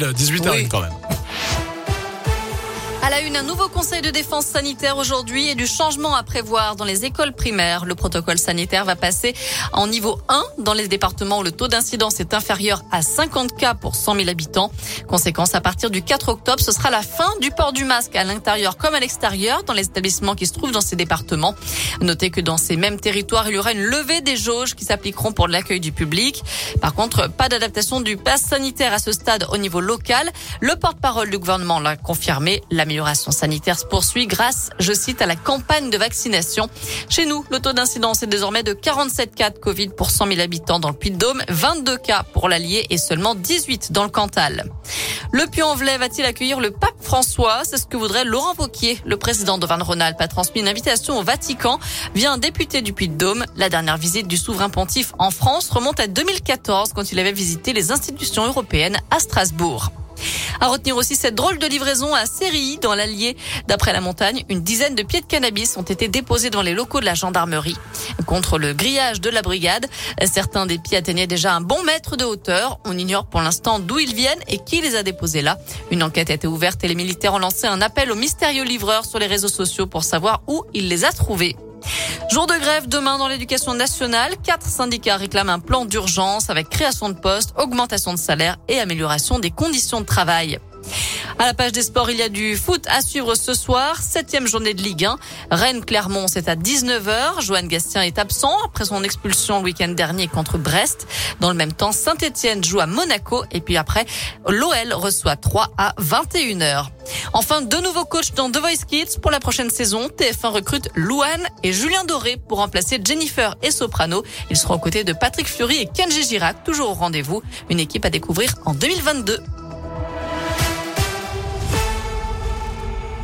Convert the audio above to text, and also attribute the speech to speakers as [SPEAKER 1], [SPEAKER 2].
[SPEAKER 1] 18h
[SPEAKER 2] Oui.
[SPEAKER 1] quand même.
[SPEAKER 2] À la une, un nouveau conseil de défense sanitaire aujourd'hui et du changement à prévoir dans les écoles primaires. Le protocole sanitaire va passer en niveau 1 dans les départements où le taux d'incidence est inférieur à 50 cas pour 100 000 habitants. Conséquence, à partir du 4 octobre, ce sera la fin du port du masque à l'intérieur comme à l'extérieur dans les établissements qui se trouvent dans ces départements. Notez que dans ces mêmes territoires, il y aura une levée des jauges qui s'appliqueront pour l'accueil du public. Par contre, pas d'adaptation du pass sanitaire à ce stade au niveau local. Le porte-parole du gouvernement l'a confirmé. L'amélioration sanitaire se poursuit grâce, je cite, à la campagne de vaccination. Chez nous, le taux d'incidence est désormais de 47 cas de Covid pour 100 000 habitants dans le Puy-de-Dôme, 22 cas pour l'Allier et seulement 18 dans le Cantal. Le Puy-en-Velay va-t-il accueillir le pape François? C'est ce que voudrait Laurent Wauquiez. Le président de Rhône-Alpes a transmis une invitation au Vatican via un député du Puy-de-Dôme. La dernière visite du souverain pontife en France remonte à 2014 quand il avait visité les institutions européennes à Strasbourg. À retenir aussi cette drôle de livraison à Sérilly dans l'Allier. D'après la montagne, une dizaine de pieds de cannabis ont été déposés dans les locaux de la gendarmerie. Contre le grillage de la brigade, certains des pieds atteignaient déjà un bon mètre de hauteur. On ignore pour l'instant d'où ils viennent et qui les a déposés là. Une enquête a été ouverte et les militaires ont lancé un appel aux mystérieux livreurs sur les réseaux sociaux pour savoir où il les a trouvés. Jour de grève demain dans l'éducation nationale. Quatre syndicats réclament un plan d'urgence avec création de postes, augmentation de salaire et amélioration des conditions de travail. À la page des sports, il y a du foot à suivre ce soir. Septième journée de Ligue 1. Rennes-Clermont, c'est à 19h. Johan Gastien est absent après son expulsion le week-end dernier contre Brest. Dans le même temps, Saint-Etienne joue à Monaco. Et puis après, l'OL reçoit 3 à 21h. Enfin, deux nouveaux coachs dans The Voice Kids pour la prochaine saison. TF1 recrute Louane et Julien Doré pour remplacer Jennifer et Soprano. Ils seront aux côtés de Patrick Fury et Kenji Girac, toujours au rendez-vous. Une équipe à découvrir en 2022.